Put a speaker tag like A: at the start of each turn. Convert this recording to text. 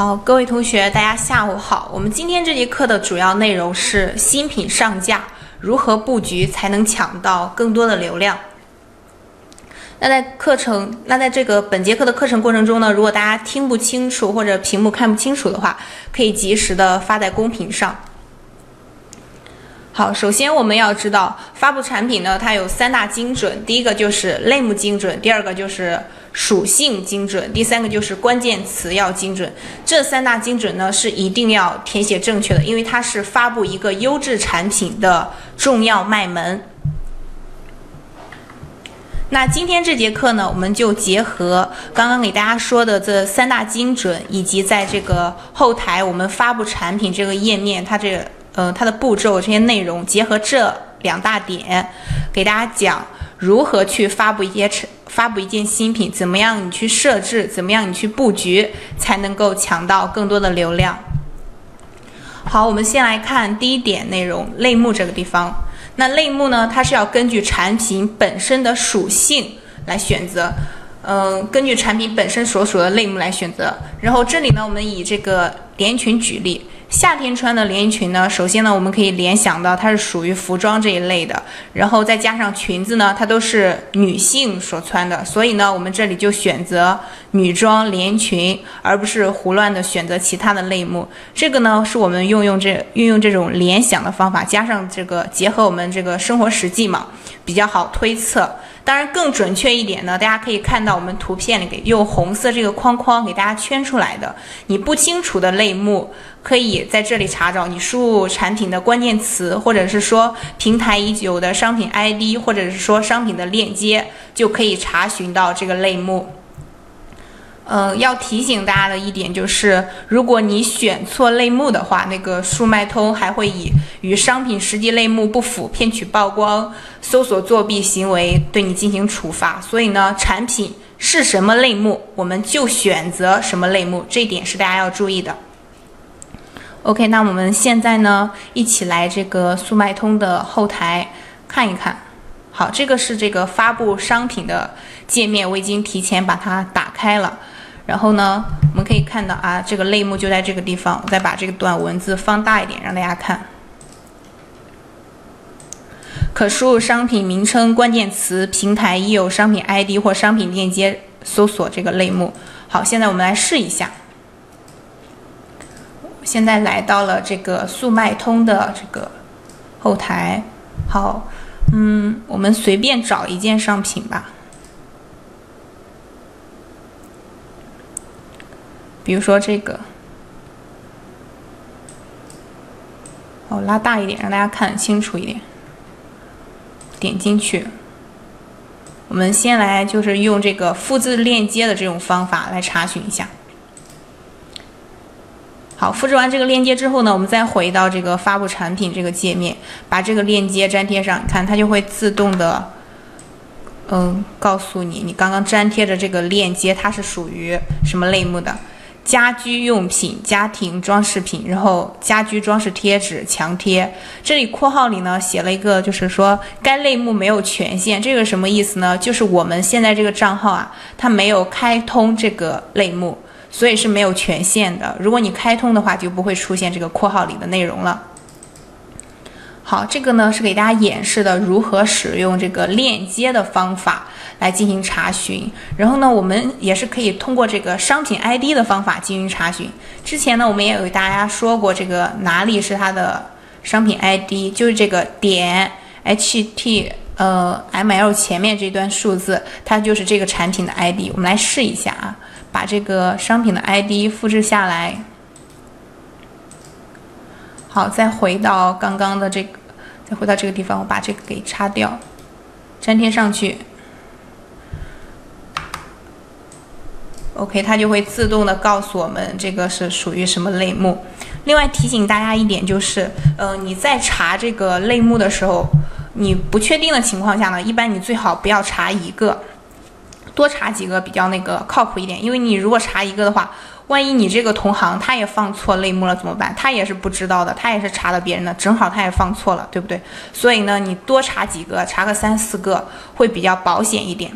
A: 好，各位同学，大家下午好。我们今天这节课的主要内容是新品上架如何布局才能抢到更多的流量。那在课程，那在这个本节课的课程过程中呢，如果大家听不清楚或者屏幕看不清楚的话，可以及时的发在公屏上。好，首先我们要知道发布产品呢，它有三大精准，第一个就是类目精准，第二个就是属性精准，第三个就是关键词要精准。这三大精准呢是一定要填写正确的，因为它是发布一个优质产品的重要脉门。那今天这节课呢，我们就结合刚刚给大家说的这三大精准，以及在这个后台我们发布产品这个页面，它这个呃它的步骤这些内容，结合这两大点，给大家讲如何去发布一些产发布一件新品，怎么样你去设置，怎么样你去布局，才能够抢到更多的流量。好，我们先来看第一点内容，类目这个地方。那类目呢？它是要根据产品本身的属性来选择，嗯，根据产品本身所属的类目来选择。然后这里呢，我们以这个连衣裙举例。夏天穿的连衣裙呢，首先呢，我们可以联想到它是属于服装这一类的，然后再加上裙子呢，它都是女性所穿的，所以呢，我们这里就选择女装连衣裙，而不是胡乱的选择其他的类目。这个呢，是我们运用这运用这种联想的方法，加上这个结合我们这个生活实际嘛，比较好推测。当然，更准确一点呢，大家可以看到我们图片里给用红色这个框框给大家圈出来的，你不清楚的类目，可以在这里查找，你输入产品的关键词，或者是说平台已久的商品 ID，或者是说商品的链接，就可以查询到这个类目。嗯，要提醒大家的一点就是，如果你选错类目的话，那个速卖通还会以与商品实际类目不符、骗取曝光、搜索作弊行为对你进行处罚。所以呢，产品是什么类目，我们就选择什么类目，这一点是大家要注意的。OK，那我们现在呢，一起来这个速卖通的后台看一看。好，这个是这个发布商品的界面，我已经提前把它打开了。然后呢，我们可以看到啊，这个类目就在这个地方。我再把这个段文字放大一点，让大家看。可输入商品名称、关键词、平台已有商品 ID 或商品链接，搜索这个类目。好，现在我们来试一下。现在来到了这个速卖通的这个后台。好，嗯，我们随便找一件商品吧。比如说这个，哦，拉大一点，让大家看清楚一点。点进去，我们先来就是用这个复制链接的这种方法来查询一下。好，复制完这个链接之后呢，我们再回到这个发布产品这个界面，把这个链接粘贴上，看它就会自动的，嗯，告诉你你刚刚粘贴的这个链接它是属于什么类目的。家居用品、家庭装饰品，然后家居装饰贴纸、墙贴。这里括号里呢写了一个，就是说该类目没有权限，这个什么意思呢？就是我们现在这个账号啊，它没有开通这个类目，所以是没有权限的。如果你开通的话，就不会出现这个括号里的内容了。好，这个呢是给大家演示的如何使用这个链接的方法来进行查询。然后呢，我们也是可以通过这个商品 ID 的方法进行查询。之前呢，我们也有给大家说过，这个哪里是它的商品 ID，就是这个点 HT 呃 ML 前面这段数字，它就是这个产品的 ID。我们来试一下啊，把这个商品的 ID 复制下来。好，再回到刚刚的这个。回到这个地方，我把这个给擦掉，粘贴上去。OK，它就会自动的告诉我们这个是属于什么类目。另外提醒大家一点就是，呃，你在查这个类目的时候，你不确定的情况下呢，一般你最好不要查一个，多查几个比较那个靠谱一点。因为你如果查一个的话，万一你这个同行他也放错类目了怎么办？他也是不知道的，他也是查的别人的，正好他也放错了，对不对？所以呢，你多查几个，查个三四个会比较保险一点。